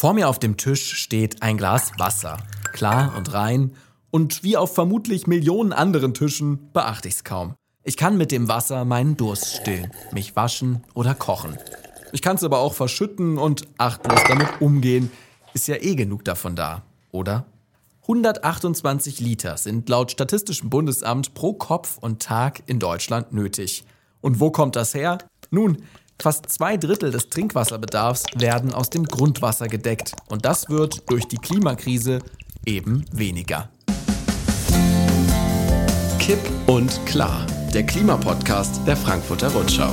Vor mir auf dem Tisch steht ein Glas Wasser, klar und rein, und wie auf vermutlich Millionen anderen Tischen beachte ich's kaum. Ich kann mit dem Wasser meinen Durst stillen, mich waschen oder kochen. Ich kann's aber auch verschütten und achtlos damit umgehen. Ist ja eh genug davon da, oder? 128 Liter sind laut Statistischem Bundesamt pro Kopf und Tag in Deutschland nötig. Und wo kommt das her? Nun, fast zwei Drittel des Trinkwasserbedarfs werden aus dem Grundwasser gedeckt. Und das wird durch die Klimakrise eben weniger. Kipp und klar, der Klimapodcast der Frankfurter Rundschau.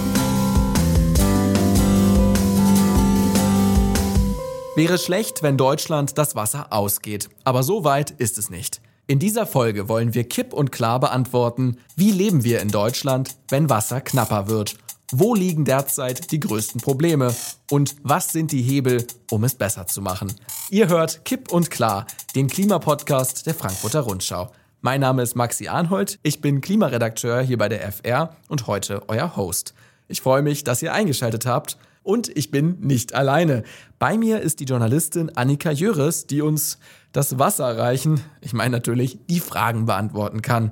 Wäre schlecht, wenn Deutschland das Wasser ausgeht. Aber so weit ist es nicht. In dieser Folge wollen wir kipp und klar beantworten, wie leben wir in Deutschland, wenn Wasser knapper wird? Wo liegen derzeit die größten Probleme? Und was sind die Hebel, um es besser zu machen? Ihr hört Kipp und Klar, den Klimapodcast der Frankfurter Rundschau. Mein Name ist Maxi Arnhold, ich bin Klimaredakteur hier bei der FR und heute euer Host. Ich freue mich, dass ihr eingeschaltet habt und ich bin nicht alleine. Bei mir ist die Journalistin Annika Jöres, die uns das Wasser reichen, ich meine natürlich die Fragen beantworten kann.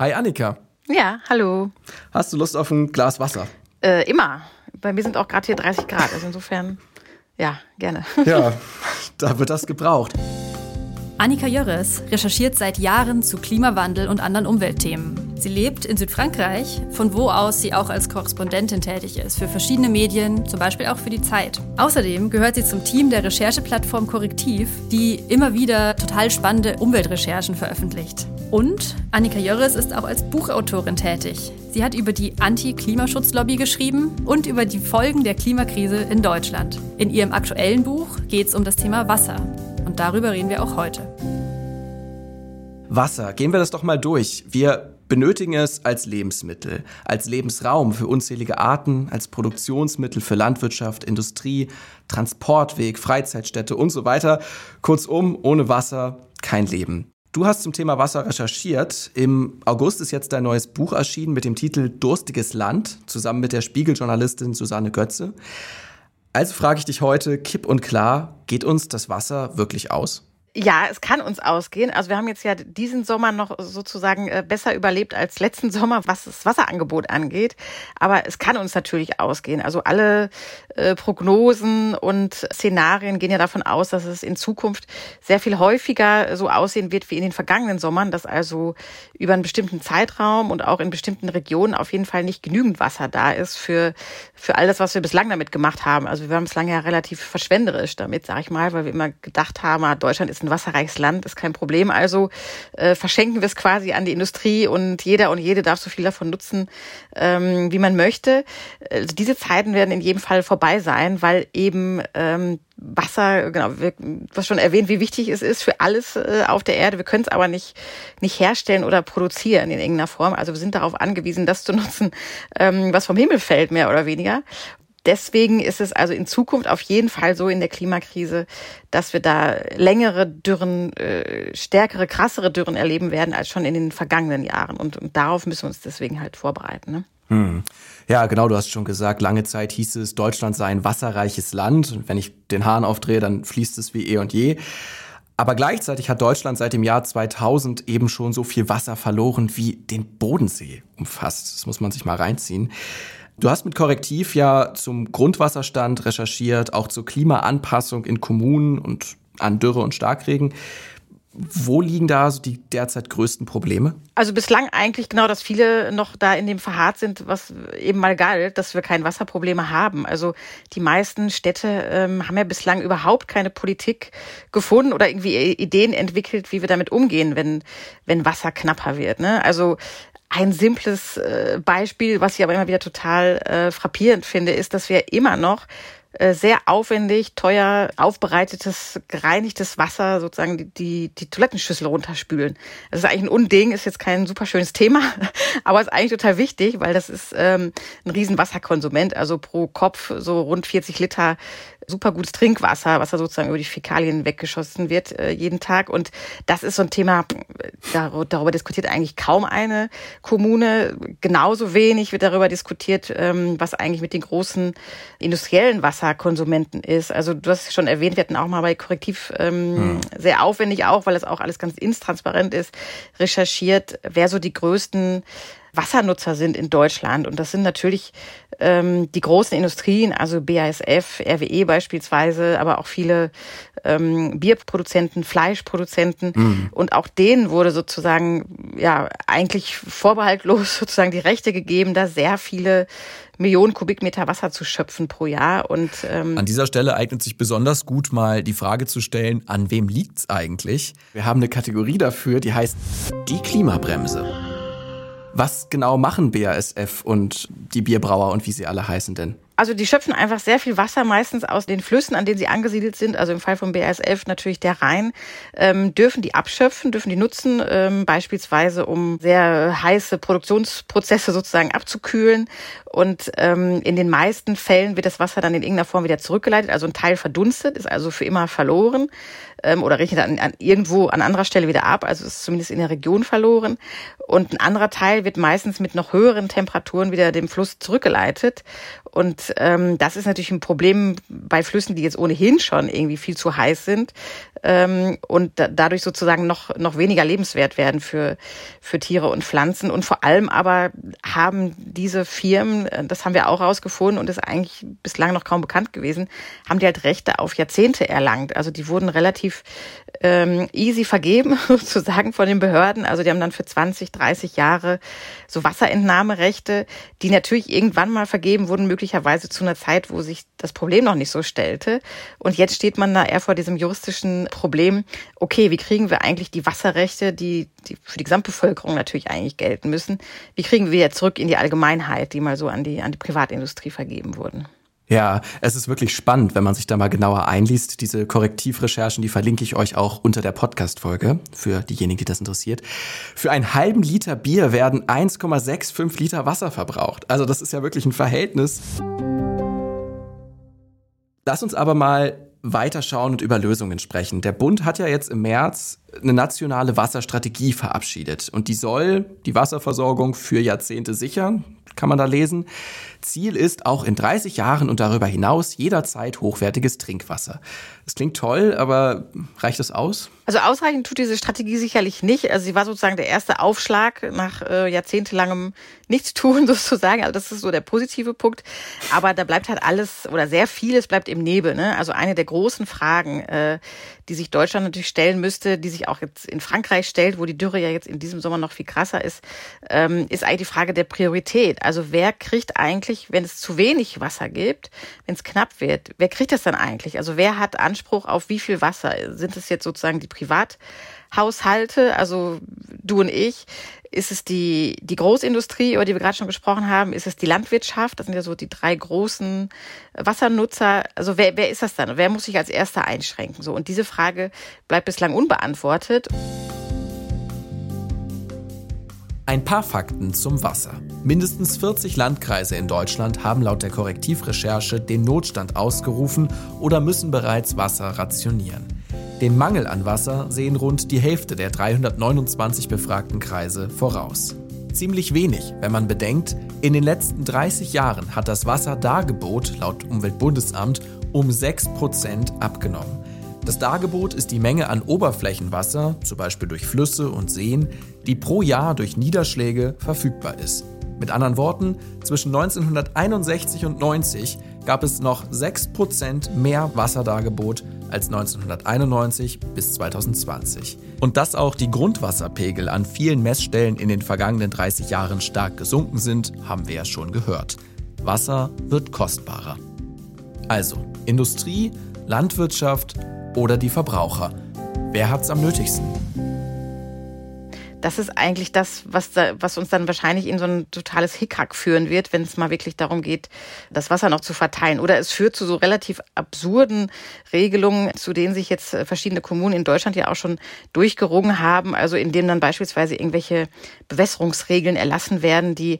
Hi Annika. Ja, hallo. Hast du Lust auf ein Glas Wasser? Äh, immer. Bei mir sind auch gerade hier 30 Grad, also insofern, ja, gerne. Ja, da wird das gebraucht. Annika Jörres recherchiert seit Jahren zu Klimawandel und anderen Umweltthemen. Sie lebt in Südfrankreich, von wo aus sie auch als Korrespondentin tätig ist für verschiedene Medien, zum Beispiel auch für die Zeit. Außerdem gehört sie zum Team der Rechercheplattform Korrektiv, die immer wieder total spannende Umweltrecherchen veröffentlicht. Und Annika Jörres ist auch als Buchautorin tätig. Sie hat über die Anti-Klimaschutzlobby geschrieben und über die Folgen der Klimakrise in Deutschland. In ihrem aktuellen Buch geht es um das Thema Wasser. Und darüber reden wir auch heute. Wasser, gehen wir das doch mal durch. Wir benötigen es als Lebensmittel, als Lebensraum für unzählige Arten, als Produktionsmittel für Landwirtschaft, Industrie, Transportweg, Freizeitstätte und so weiter. Kurzum, ohne Wasser kein Leben. Du hast zum Thema Wasser recherchiert. Im August ist jetzt dein neues Buch erschienen mit dem Titel Durstiges Land, zusammen mit der Spiegeljournalistin Susanne Götze. Also frage ich dich heute, kipp und klar, geht uns das Wasser wirklich aus? Ja, es kann uns ausgehen. Also wir haben jetzt ja diesen Sommer noch sozusagen äh, besser überlebt als letzten Sommer, was das Wasserangebot angeht. Aber es kann uns natürlich ausgehen. Also alle äh, Prognosen und Szenarien gehen ja davon aus, dass es in Zukunft sehr viel häufiger so aussehen wird wie in den vergangenen Sommern, dass also über einen bestimmten Zeitraum und auch in bestimmten Regionen auf jeden Fall nicht genügend Wasser da ist für, für all das, was wir bislang damit gemacht haben. Also wir haben es lange ja relativ verschwenderisch damit, sage ich mal, weil wir immer gedacht haben, ah, Deutschland ist ein ein wasserreiches Land, ist kein Problem. Also äh, verschenken wir es quasi an die Industrie und jeder und jede darf so viel davon nutzen, ähm, wie man möchte. Also diese Zeiten werden in jedem Fall vorbei sein, weil eben ähm, Wasser, genau, wir, was schon erwähnt, wie wichtig es ist für alles äh, auf der Erde. Wir können es aber nicht, nicht herstellen oder produzieren in irgendeiner Form. Also wir sind darauf angewiesen, das zu nutzen, ähm, was vom Himmel fällt, mehr oder weniger deswegen ist es also in Zukunft auf jeden Fall so in der Klimakrise, dass wir da längere Dürren, äh, stärkere, krassere Dürren erleben werden als schon in den vergangenen Jahren. Und, und darauf müssen wir uns deswegen halt vorbereiten. Ne? Hm. Ja, genau, du hast schon gesagt, lange Zeit hieß es, Deutschland sei ein wasserreiches Land. Und wenn ich den Hahn aufdrehe, dann fließt es wie eh und je. Aber gleichzeitig hat Deutschland seit dem Jahr 2000 eben schon so viel Wasser verloren wie den Bodensee umfasst. Das muss man sich mal reinziehen. Du hast mit Korrektiv ja zum Grundwasserstand recherchiert, auch zur Klimaanpassung in Kommunen und an Dürre und Starkregen. Wo liegen da so die derzeit größten Probleme? Also bislang eigentlich genau, dass viele noch da in dem verharrt sind, was eben mal galt, dass wir keine Wasserprobleme haben. Also die meisten Städte ähm, haben ja bislang überhaupt keine Politik gefunden oder irgendwie Ideen entwickelt, wie wir damit umgehen, wenn, wenn Wasser knapper wird. Ne? Also ein simples äh, Beispiel, was ich aber immer wieder total äh, frappierend finde, ist, dass wir immer noch äh, sehr aufwendig, teuer aufbereitetes, gereinigtes Wasser sozusagen die, die, die Toilettenschüssel runterspülen. Das ist eigentlich ein Unding, ist jetzt kein super schönes Thema, aber ist eigentlich total wichtig, weil das ist ähm, ein riesen Wasserkonsument. Also pro Kopf so rund 40 Liter super gutes Trinkwasser, was da sozusagen über die Fäkalien weggeschossen wird äh, jeden Tag. Und das ist so ein Thema, darüber, darüber diskutiert eigentlich kaum eine Kommune. Genauso wenig wird darüber diskutiert, ähm, was eigentlich mit den großen industriellen Wasserkonsumenten ist. Also du hast schon erwähnt, wir hatten auch mal bei Korrektiv ähm, hm. sehr aufwendig auch, weil es auch alles ganz intransparent ist, recherchiert, wer so die größten Wassernutzer sind in Deutschland. Und das sind natürlich ähm, die großen Industrien, also BASF, RWE beispielsweise, aber auch viele ähm, Bierproduzenten, Fleischproduzenten. Mhm. Und auch denen wurde sozusagen ja eigentlich vorbehaltlos sozusagen die Rechte gegeben, da sehr viele Millionen Kubikmeter Wasser zu schöpfen pro Jahr. Und ähm an dieser Stelle eignet sich besonders gut mal die Frage zu stellen, an wem liegt's eigentlich? Wir haben eine Kategorie dafür, die heißt die Klimabremse. Was genau machen BASF und die Bierbrauer und wie sie alle heißen denn? Also die schöpfen einfach sehr viel Wasser, meistens aus den Flüssen, an denen sie angesiedelt sind. Also im Fall von BASF natürlich der Rhein. Ähm, dürfen die abschöpfen, dürfen die nutzen, ähm, beispielsweise um sehr heiße Produktionsprozesse sozusagen abzukühlen. Und ähm, in den meisten Fällen wird das Wasser dann in irgendeiner Form wieder zurückgeleitet. Also ein Teil verdunstet, ist also für immer verloren ähm, oder rechnet an, an irgendwo an anderer Stelle wieder ab, also ist zumindest in der Region verloren. Und ein anderer Teil wird meistens mit noch höheren Temperaturen wieder dem Fluss zurückgeleitet. Und ähm, das ist natürlich ein Problem bei Flüssen, die jetzt ohnehin schon irgendwie viel zu heiß sind ähm, und da, dadurch sozusagen noch, noch weniger lebenswert werden für, für Tiere und Pflanzen. Und vor allem aber haben diese Firmen, äh, das haben wir auch rausgefunden und ist eigentlich bislang noch kaum bekannt gewesen, haben die halt Rechte auf Jahrzehnte erlangt. Also die wurden relativ ähm, easy vergeben, sozusagen von den Behörden. Also die haben dann für 20, 30 Jahre so Wasserentnahmerechte, die natürlich irgendwann mal vergeben wurden, möglicherweise zu einer Zeit, wo sich das Problem noch nicht so stellte. Und jetzt steht man da eher vor diesem juristischen Problem, okay, wie kriegen wir eigentlich die Wasserrechte, die, die für die Gesamtbevölkerung natürlich eigentlich gelten müssen, wie kriegen wir jetzt zurück in die Allgemeinheit, die mal so an die, an die Privatindustrie vergeben wurden? Ja, es ist wirklich spannend, wenn man sich da mal genauer einliest. Diese Korrektivrecherchen, die verlinke ich euch auch unter der Podcast-Folge für diejenigen, die das interessiert. Für einen halben Liter Bier werden 1,65 Liter Wasser verbraucht. Also das ist ja wirklich ein Verhältnis. Lass uns aber mal weiterschauen und über Lösungen sprechen. Der Bund hat ja jetzt im März eine nationale Wasserstrategie verabschiedet und die soll die Wasserversorgung für Jahrzehnte sichern, kann man da lesen. Ziel ist auch in 30 Jahren und darüber hinaus jederzeit hochwertiges Trinkwasser. Das klingt toll, aber reicht das aus? Also ausreichend tut diese Strategie sicherlich nicht. Also sie war sozusagen der erste Aufschlag nach äh, jahrzehntelangem Nichtstun sozusagen. Also das ist so der positive Punkt. Aber da bleibt halt alles oder sehr vieles bleibt im Nebel. Ne? Also eine der großen Fragen, äh, die sich Deutschland natürlich stellen müsste, die sich auch jetzt in Frankreich stellt, wo die Dürre ja jetzt in diesem Sommer noch viel krasser ist, ähm, ist eigentlich die Frage der Priorität. Also wer kriegt eigentlich, wenn es zu wenig Wasser gibt, wenn es knapp wird, wer kriegt das dann eigentlich? Also wer hat Anspruch auf wie viel Wasser? Sind es jetzt sozusagen die Privathaushalte, also du und ich? Ist es die, die Großindustrie, über die wir gerade schon gesprochen haben? Ist es die Landwirtschaft? Das sind ja so die drei großen Wassernutzer. Also wer, wer ist das dann? Wer muss sich als erster einschränken? So, und diese Frage bleibt bislang unbeantwortet. Ein paar Fakten zum Wasser. Mindestens 40 Landkreise in Deutschland haben laut der Korrektivrecherche den Notstand ausgerufen oder müssen bereits Wasser rationieren. Den Mangel an Wasser sehen rund die Hälfte der 329 befragten Kreise voraus. Ziemlich wenig, wenn man bedenkt, in den letzten 30 Jahren hat das Wasserdargebot laut Umweltbundesamt um 6% abgenommen. Das Dargebot ist die Menge an Oberflächenwasser, zum Beispiel durch Flüsse und Seen, die pro Jahr durch Niederschläge verfügbar ist. Mit anderen Worten, zwischen 1961 und 90 gab es noch 6% mehr Wasserdargebot als 1991 bis 2020. Und dass auch die Grundwasserpegel an vielen Messstellen in den vergangenen 30 Jahren stark gesunken sind, haben wir ja schon gehört. Wasser wird kostbarer. Also Industrie, Landwirtschaft oder die Verbraucher. Wer hat's am nötigsten? das ist eigentlich das, was, da, was uns dann wahrscheinlich in so ein totales Hickhack führen wird, wenn es mal wirklich darum geht, das Wasser noch zu verteilen. Oder es führt zu so relativ absurden Regelungen, zu denen sich jetzt verschiedene Kommunen in Deutschland ja auch schon durchgerungen haben. Also in denen dann beispielsweise irgendwelche Bewässerungsregeln erlassen werden, die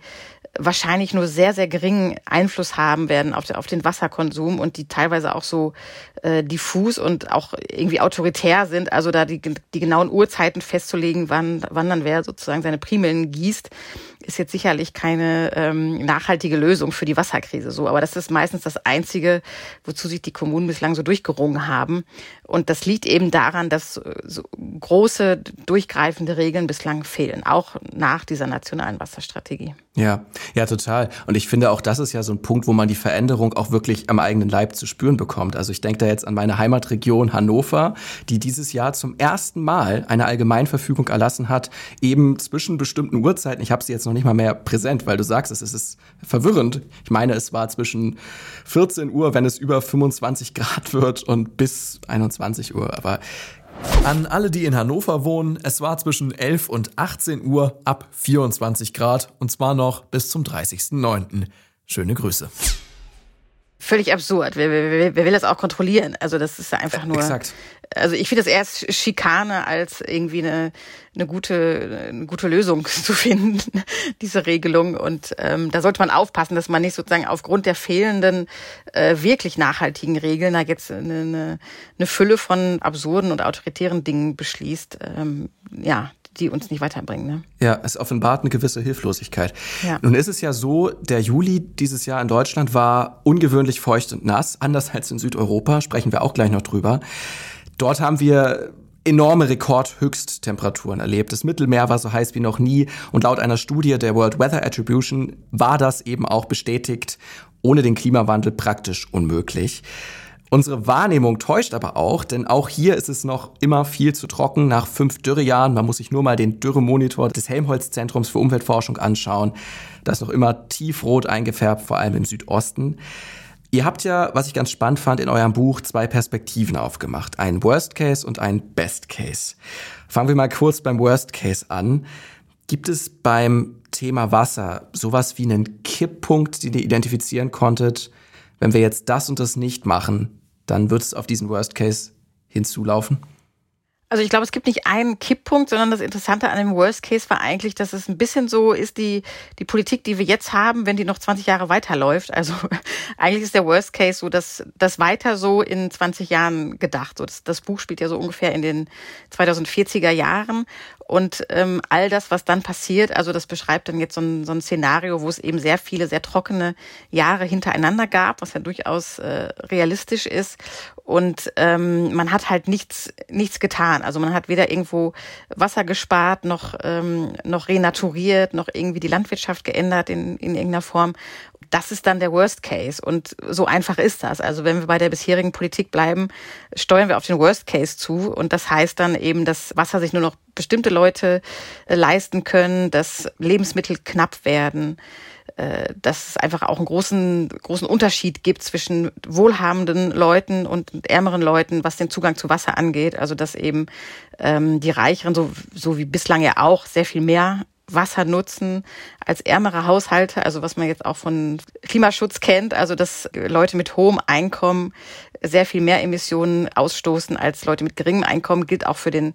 wahrscheinlich nur sehr, sehr geringen Einfluss haben werden auf, den, auf den Wasserkonsum und die teilweise auch so äh, diffus und auch irgendwie autoritär sind. Also da die, die genauen Uhrzeiten festzulegen, wann, wann dann wer sozusagen seine Primeln gießt, ist jetzt sicherlich keine ähm, nachhaltige Lösung für die Wasserkrise so. Aber das ist meistens das Einzige, wozu sich die Kommunen bislang so durchgerungen haben. Und das liegt eben daran, dass so große, durchgreifende Regeln bislang fehlen, auch nach dieser nationalen Wasserstrategie. Ja, ja, total. Und ich finde auch, das ist ja so ein Punkt, wo man die Veränderung auch wirklich am eigenen Leib zu spüren bekommt. Also ich denke da jetzt an meine Heimatregion Hannover, die dieses Jahr zum ersten Mal eine Allgemeinverfügung erlassen hat, eben zwischen bestimmten Uhrzeiten. Ich habe sie jetzt noch nicht mal mehr präsent, weil du sagst, es ist verwirrend. Ich meine, es war zwischen 14 Uhr, wenn es über 25 Grad wird, und bis 21 Uhr. Aber an alle, die in Hannover wohnen, es war zwischen 11 und 18 Uhr ab 24 Grad und zwar noch bis zum 30.09. Schöne Grüße. Völlig absurd. Wer, wer, wer will das auch kontrollieren? Also das ist einfach nur. Exakt. Also ich finde das erst Schikane als irgendwie eine, eine gute eine gute Lösung zu finden, diese Regelung. Und ähm, da sollte man aufpassen, dass man nicht sozusagen aufgrund der fehlenden äh, wirklich nachhaltigen Regeln da jetzt eine, eine, eine Fülle von absurden und autoritären Dingen beschließt. Ähm, ja, die uns nicht weiterbringen. Ne? Ja, es offenbart eine gewisse Hilflosigkeit. Ja. Nun ist es ja so, der Juli dieses Jahr in Deutschland war ungewöhnlich feucht und nass, anders als in Südeuropa, sprechen wir auch gleich noch drüber. Dort haben wir enorme Rekordhöchsttemperaturen erlebt. Das Mittelmeer war so heiß wie noch nie und laut einer Studie der World Weather Attribution war das eben auch bestätigt, ohne den Klimawandel praktisch unmöglich. Unsere Wahrnehmung täuscht aber auch, denn auch hier ist es noch immer viel zu trocken nach fünf Dürrejahren. Man muss sich nur mal den Dürremonitor des Helmholtz-Zentrums für Umweltforschung anschauen. Das ist noch immer tiefrot eingefärbt, vor allem im Südosten. Ihr habt ja, was ich ganz spannend fand, in eurem Buch zwei Perspektiven aufgemacht. Ein Worst Case und ein Best Case. Fangen wir mal kurz beim Worst Case an. Gibt es beim Thema Wasser sowas wie einen Kipppunkt, den ihr identifizieren konntet? Wenn wir jetzt das und das nicht machen, dann wird es auf diesen Worst Case hinzulaufen? Also ich glaube, es gibt nicht einen Kipppunkt, sondern das Interessante an dem Worst Case war eigentlich, dass es ein bisschen so ist, die, die Politik, die wir jetzt haben, wenn die noch 20 Jahre weiterläuft. Also eigentlich ist der Worst Case so, dass das weiter so in 20 Jahren gedacht. So, das, das Buch spielt ja so ungefähr in den 2040er Jahren. Und ähm, all das, was dann passiert, also das beschreibt dann jetzt so ein, so ein Szenario, wo es eben sehr viele, sehr trockene Jahre hintereinander gab, was ja durchaus äh, realistisch ist. Und ähm, man hat halt nichts, nichts getan. Also man hat weder irgendwo Wasser gespart, noch, ähm, noch renaturiert, noch irgendwie die Landwirtschaft geändert in, in irgendeiner Form das ist dann der Worst Case. Und so einfach ist das. Also wenn wir bei der bisherigen Politik bleiben, steuern wir auf den Worst Case zu. Und das heißt dann eben, dass Wasser sich nur noch bestimmte Leute äh, leisten können, dass Lebensmittel knapp werden, äh, dass es einfach auch einen großen, großen Unterschied gibt zwischen wohlhabenden Leuten und ärmeren Leuten, was den Zugang zu Wasser angeht. Also dass eben ähm, die Reicheren, so, so wie bislang ja auch, sehr viel mehr Wasser nutzen als ärmere Haushalte, also was man jetzt auch von Klimaschutz kennt, also dass Leute mit hohem Einkommen sehr viel mehr Emissionen ausstoßen als Leute mit geringem Einkommen, gilt auch für den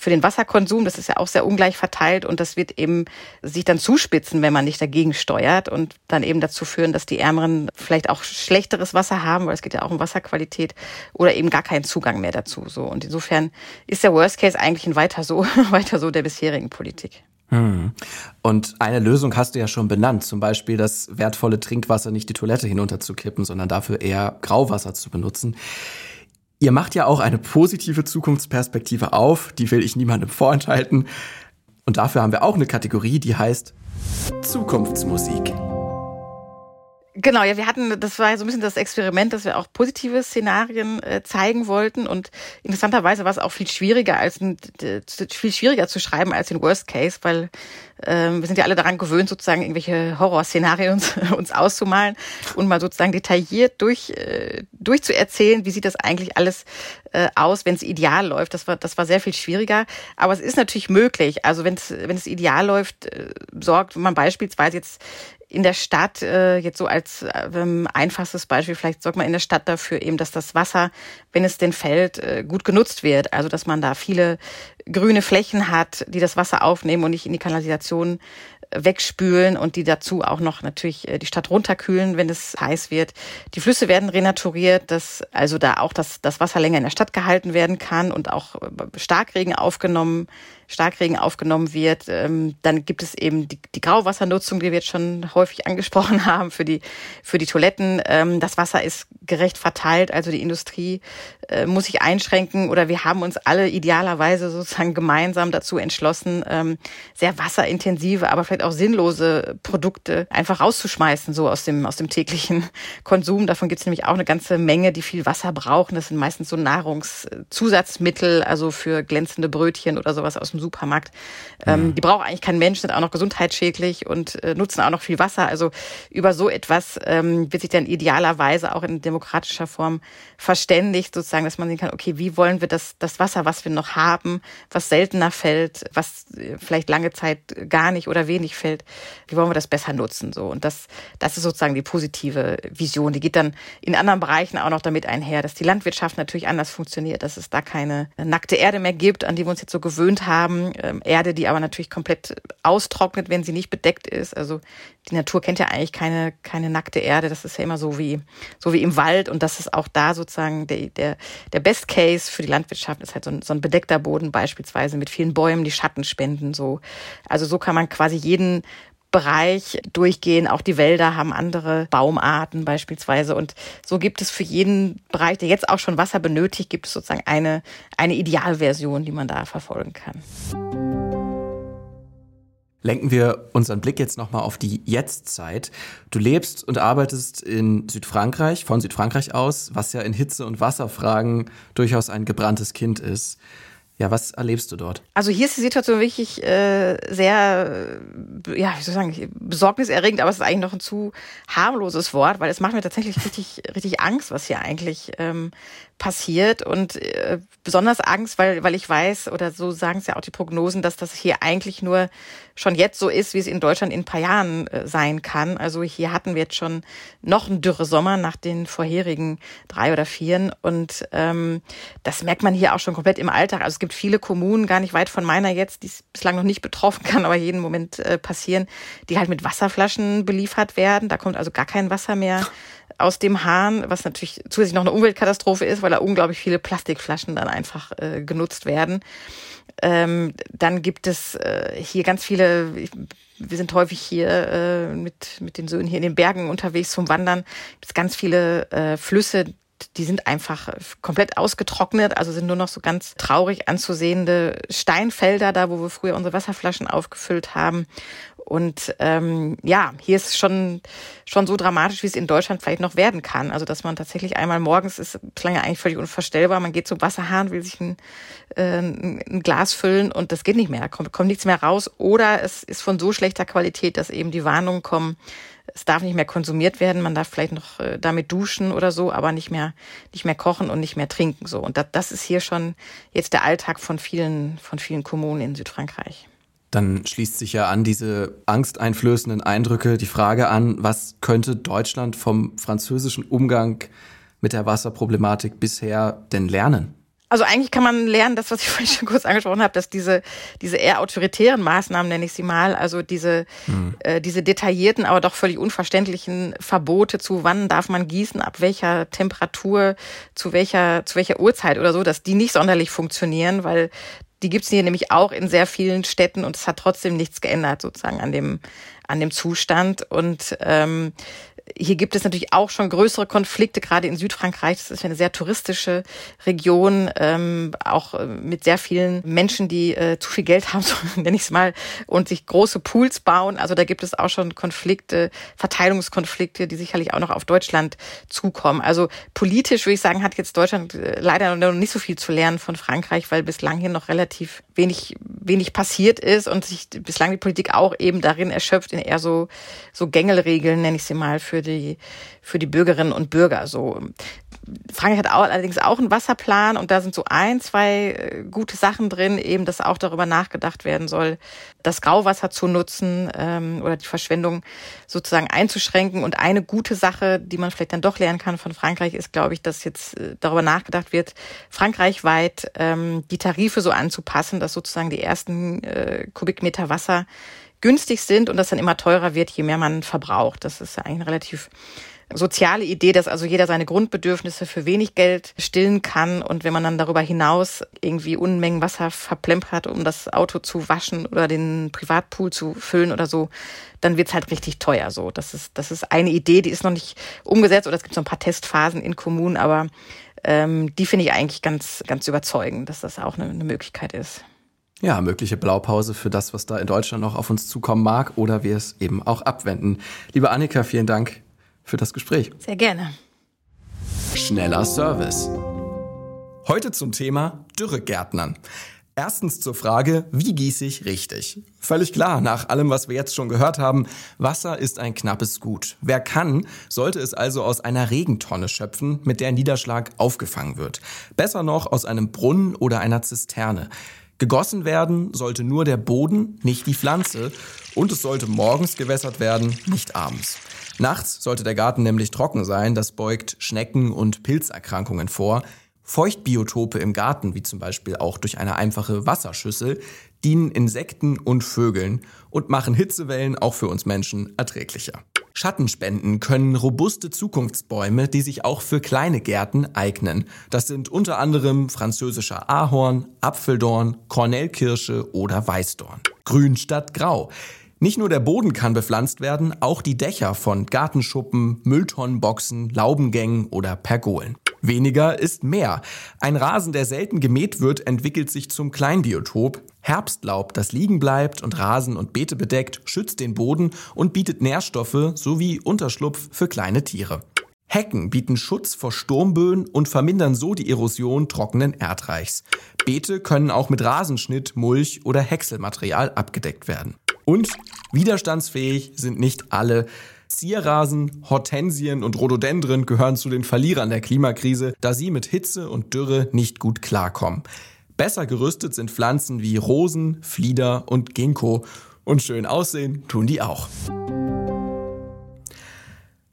für den Wasserkonsum, das ist ja auch sehr ungleich verteilt und das wird eben sich dann zuspitzen, wenn man nicht dagegen steuert und dann eben dazu führen, dass die Ärmeren vielleicht auch schlechteres Wasser haben, weil es geht ja auch um Wasserqualität oder eben gar keinen Zugang mehr dazu. So und insofern ist der Worst Case eigentlich ein weiter so, weiter so der bisherigen Politik. Hm. Und eine Lösung hast du ja schon benannt, zum Beispiel das wertvolle Trinkwasser nicht die Toilette hinunterzukippen, sondern dafür eher Grauwasser zu benutzen. Ihr macht ja auch eine positive Zukunftsperspektive auf, die will ich niemandem vorenthalten. Und dafür haben wir auch eine Kategorie, die heißt Zukunftsmusik. Genau, ja, wir hatten, das war so ein bisschen das Experiment, dass wir auch positive Szenarien äh, zeigen wollten und interessanterweise war es auch viel schwieriger als viel schwieriger zu schreiben als den Worst Case, weil ähm, wir sind ja alle daran gewöhnt, sozusagen irgendwelche Horrorszenarien uns, uns auszumalen und mal sozusagen detailliert durch äh, durchzuerzählen, wie sieht das eigentlich alles äh, aus, wenn es ideal läuft. Das war das war sehr viel schwieriger, aber es ist natürlich möglich. Also wenn es wenn es ideal läuft, äh, sorgt man beispielsweise jetzt in der Stadt, äh, jetzt so als ähm, einfachstes Beispiel, vielleicht sorgt man in der Stadt dafür eben, dass das Wasser, wenn es denn fällt, äh, gut genutzt wird. Also dass man da viele grüne Flächen hat, die das Wasser aufnehmen und nicht in die Kanalisation wegspülen und die dazu auch noch natürlich äh, die Stadt runterkühlen, wenn es heiß wird. Die Flüsse werden renaturiert, dass also da auch das, das Wasser länger in der Stadt gehalten werden kann und auch äh, Starkregen aufgenommen Starkregen aufgenommen wird. Ähm, dann gibt es eben die, die Grauwassernutzung, die wir jetzt schon häufig angesprochen haben für die, für die Toiletten. Ähm, das Wasser ist gerecht verteilt, also die Industrie äh, muss sich einschränken oder wir haben uns alle idealerweise sozusagen gemeinsam dazu entschlossen, ähm, sehr wasserintensive, aber vielleicht auch sinnlose Produkte einfach rauszuschmeißen, so aus dem, aus dem täglichen Konsum. Davon gibt es nämlich auch eine ganze Menge, die viel Wasser brauchen. Das sind meistens so Nahrungszusatzmittel, also für glänzende Brötchen oder sowas aus dem Supermarkt. Ähm, mhm. Die braucht eigentlich kein Mensch, sind auch noch gesundheitsschädlich und äh, nutzen auch noch viel Wasser. Also über so etwas ähm, wird sich dann idealerweise auch in demokratischer Form verständigt, sozusagen, dass man sehen kann, okay, wie wollen wir das, das Wasser, was wir noch haben, was seltener fällt, was äh, vielleicht lange Zeit gar nicht oder wenig fällt, wie wollen wir das besser nutzen? So. Und das, das ist sozusagen die positive Vision. Die geht dann in anderen Bereichen auch noch damit einher, dass die Landwirtschaft natürlich anders funktioniert, dass es da keine nackte Erde mehr gibt, an die wir uns jetzt so gewöhnt haben haben. Ähm, Erde, die aber natürlich komplett austrocknet, wenn sie nicht bedeckt ist. Also die Natur kennt ja eigentlich keine, keine nackte Erde. Das ist ja immer so wie, so wie im Wald. Und das ist auch da sozusagen der, der, der Best Case für die Landwirtschaft ist halt so ein, so ein bedeckter Boden beispielsweise mit vielen Bäumen, die Schatten spenden, so. Also so kann man quasi jeden Bereich durchgehen. Auch die Wälder haben andere Baumarten beispielsweise. Und so gibt es für jeden Bereich, der jetzt auch schon Wasser benötigt, gibt es sozusagen eine, eine Idealversion, die man da verfolgen kann. Lenken wir unseren Blick jetzt nochmal auf die Jetztzeit. Du lebst und arbeitest in Südfrankreich, von Südfrankreich aus, was ja in Hitze- und Wasserfragen durchaus ein gebranntes Kind ist. Ja, was erlebst du dort? Also hier ist die Situation wirklich äh, sehr, äh, ja, wie soll ich sagen, besorgniserregend, aber es ist eigentlich noch ein zu harmloses Wort, weil es macht mir tatsächlich richtig, richtig Angst, was hier eigentlich ähm, passiert und äh, besonders Angst, weil, weil ich weiß, oder so sagen es ja auch die Prognosen, dass das hier eigentlich nur schon jetzt so ist, wie es in Deutschland in ein paar Jahren äh, sein kann. Also hier hatten wir jetzt schon noch einen dürre Sommer nach den vorherigen drei oder vieren und ähm, das merkt man hier auch schon komplett im Alltag. Also es gibt viele Kommunen, gar nicht weit von meiner jetzt, die es bislang noch nicht betroffen kann, aber jeden Moment äh, passieren, die halt mit Wasserflaschen beliefert werden. Da kommt also gar kein Wasser mehr aus dem Hahn, was natürlich zusätzlich noch eine Umweltkatastrophe ist, weil da unglaublich viele Plastikflaschen dann einfach äh, genutzt werden. Ähm, dann gibt es äh, hier ganz viele, wir sind häufig hier äh, mit, mit den Söhnen hier in den Bergen unterwegs zum Wandern. Gibt es ganz viele äh, Flüsse, die sind einfach komplett ausgetrocknet, also sind nur noch so ganz traurig anzusehende Steinfelder da, wo wir früher unsere Wasserflaschen aufgefüllt haben. Und ähm, ja, hier ist schon schon so dramatisch, wie es in Deutschland vielleicht noch werden kann. Also dass man tatsächlich einmal morgens ist bislang ja eigentlich völlig unvorstellbar. Man geht zum Wasserhahn, will sich ein, äh, ein Glas füllen und das geht nicht mehr. Da kommt, kommt nichts mehr raus. Oder es ist von so schlechter Qualität, dass eben die Warnungen kommen, es darf nicht mehr konsumiert werden, man darf vielleicht noch äh, damit duschen oder so, aber nicht mehr, nicht mehr kochen und nicht mehr trinken, so. Und das, das ist hier schon jetzt der Alltag von vielen, von vielen Kommunen in Südfrankreich. Dann schließt sich ja an diese angsteinflößenden Eindrücke die Frage an, was könnte Deutschland vom französischen Umgang mit der Wasserproblematik bisher denn lernen? Also eigentlich kann man lernen, das, was ich vorhin schon kurz angesprochen habe, dass diese, diese eher autoritären Maßnahmen, nenne ich sie mal, also diese, mhm. äh, diese detaillierten, aber doch völlig unverständlichen Verbote zu wann darf man gießen, ab welcher Temperatur, zu welcher, zu welcher Uhrzeit oder so, dass die nicht sonderlich funktionieren, weil die gibt's hier nämlich auch in sehr vielen Städten und es hat trotzdem nichts geändert sozusagen an dem an dem Zustand. Und ähm, hier gibt es natürlich auch schon größere Konflikte, gerade in Südfrankreich. Das ist eine sehr touristische Region, ähm, auch äh, mit sehr vielen Menschen, die äh, zu viel Geld haben, so nenne ich es mal, und sich große Pools bauen. Also da gibt es auch schon Konflikte, Verteilungskonflikte, die sicherlich auch noch auf Deutschland zukommen. Also politisch würde ich sagen, hat jetzt Deutschland äh, leider noch nicht so viel zu lernen von Frankreich, weil bislang hier noch relativ wenig, wenig passiert ist und sich bislang die Politik auch eben darin erschöpft, in eher so, so Gängelregeln, nenne ich sie mal, für für die, für die Bürgerinnen und Bürger. So. Frankreich hat auch, allerdings auch einen Wasserplan und da sind so ein, zwei äh, gute Sachen drin, eben, dass auch darüber nachgedacht werden soll, das Grauwasser zu nutzen ähm, oder die Verschwendung sozusagen einzuschränken. Und eine gute Sache, die man vielleicht dann doch lernen kann von Frankreich, ist, glaube ich, dass jetzt äh, darüber nachgedacht wird, frankreichweit ähm, die Tarife so anzupassen, dass sozusagen die ersten äh, Kubikmeter Wasser günstig sind und das dann immer teurer wird, je mehr man verbraucht. Das ist eigentlich eine relativ soziale Idee, dass also jeder seine Grundbedürfnisse für wenig Geld stillen kann und wenn man dann darüber hinaus irgendwie Unmengen Wasser verplempert, um das Auto zu waschen oder den Privatpool zu füllen oder so, dann wird's halt richtig teuer. So, das ist das ist eine Idee, die ist noch nicht umgesetzt oder es gibt so ein paar Testphasen in Kommunen, aber ähm, die finde ich eigentlich ganz ganz überzeugend, dass das auch eine, eine Möglichkeit ist. Ja, mögliche Blaupause für das, was da in Deutschland noch auf uns zukommen mag oder wir es eben auch abwenden. Liebe Annika, vielen Dank für das Gespräch. Sehr gerne. Schneller Service. Heute zum Thema Dürregärtnern. Erstens zur Frage, wie gieße ich richtig? Völlig klar, nach allem, was wir jetzt schon gehört haben, Wasser ist ein knappes Gut. Wer kann, sollte es also aus einer Regentonne schöpfen, mit der Niederschlag aufgefangen wird. Besser noch aus einem Brunnen oder einer Zisterne. Gegossen werden sollte nur der Boden, nicht die Pflanze. Und es sollte morgens gewässert werden, nicht abends. Nachts sollte der Garten nämlich trocken sein, das beugt Schnecken- und Pilzerkrankungen vor. Feuchtbiotope im Garten, wie zum Beispiel auch durch eine einfache Wasserschüssel, dienen Insekten und Vögeln und machen Hitzewellen auch für uns Menschen erträglicher. Schattenspenden können robuste Zukunftsbäume, die sich auch für kleine Gärten eignen. Das sind unter anderem französischer Ahorn, Apfeldorn, Kornellkirsche oder Weißdorn. Grün statt Grau. Nicht nur der Boden kann bepflanzt werden, auch die Dächer von Gartenschuppen, Mülltonnenboxen, Laubengängen oder Pergolen. Weniger ist mehr. Ein Rasen, der selten gemäht wird, entwickelt sich zum Kleinbiotop. Herbstlaub, das liegen bleibt und Rasen und Beete bedeckt, schützt den Boden und bietet Nährstoffe sowie Unterschlupf für kleine Tiere. Hecken bieten Schutz vor Sturmböen und vermindern so die Erosion trockenen Erdreichs. Beete können auch mit Rasenschnitt, Mulch oder Häckselmaterial abgedeckt werden. Und widerstandsfähig sind nicht alle. Zierrasen, Hortensien und Rhododendren gehören zu den Verlierern der Klimakrise, da sie mit Hitze und Dürre nicht gut klarkommen. Besser gerüstet sind Pflanzen wie Rosen, Flieder und Ginkgo. Und schön aussehen tun die auch.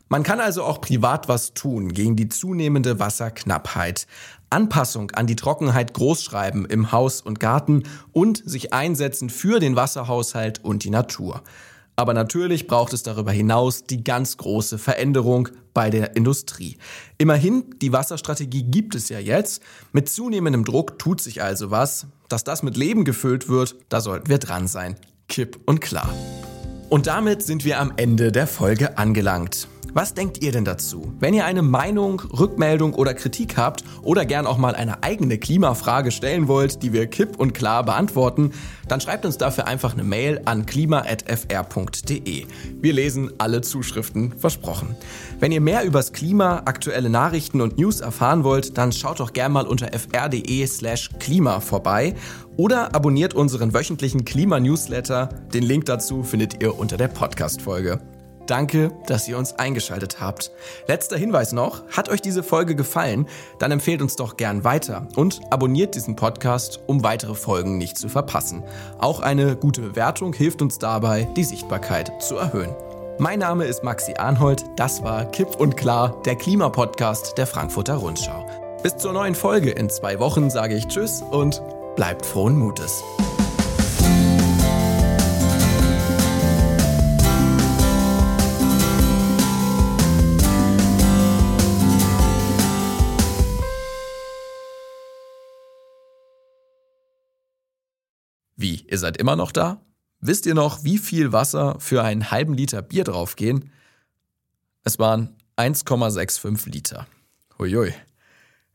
Man kann also auch privat was tun gegen die zunehmende Wasserknappheit. Anpassung an die Trockenheit großschreiben im Haus und Garten und sich einsetzen für den Wasserhaushalt und die Natur. Aber natürlich braucht es darüber hinaus die ganz große Veränderung bei der Industrie. Immerhin, die Wasserstrategie gibt es ja jetzt. Mit zunehmendem Druck tut sich also was. Dass das mit Leben gefüllt wird, da sollten wir dran sein. Kipp und klar. Und damit sind wir am Ende der Folge angelangt. Was denkt ihr denn dazu? Wenn ihr eine Meinung, Rückmeldung oder Kritik habt oder gern auch mal eine eigene Klimafrage stellen wollt, die wir kipp und klar beantworten, dann schreibt uns dafür einfach eine Mail an klima.fr.de. Wir lesen alle Zuschriften, versprochen. Wenn ihr mehr übers Klima, aktuelle Nachrichten und News erfahren wollt, dann schaut doch gern mal unter fr.de slash klima vorbei oder abonniert unseren wöchentlichen Klima-Newsletter. Den Link dazu findet ihr unter der Podcast-Folge. Danke, dass ihr uns eingeschaltet habt. Letzter Hinweis noch, hat euch diese Folge gefallen, dann empfehlt uns doch gern weiter und abonniert diesen Podcast, um weitere Folgen nicht zu verpassen. Auch eine gute Bewertung hilft uns dabei, die Sichtbarkeit zu erhöhen. Mein Name ist Maxi Arnhold, das war Kipp und Klar, der Klimapodcast der Frankfurter Rundschau. Bis zur neuen Folge in zwei Wochen sage ich Tschüss und bleibt frohen Mutes. Wie, ihr seid immer noch da? Wisst ihr noch, wie viel Wasser für einen halben Liter Bier draufgehen? Es waren 1,65 Liter. Huiui.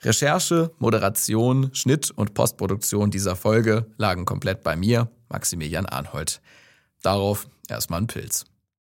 Recherche, Moderation, Schnitt und Postproduktion dieser Folge lagen komplett bei mir, Maximilian Arnhold. Darauf erstmal ein Pilz.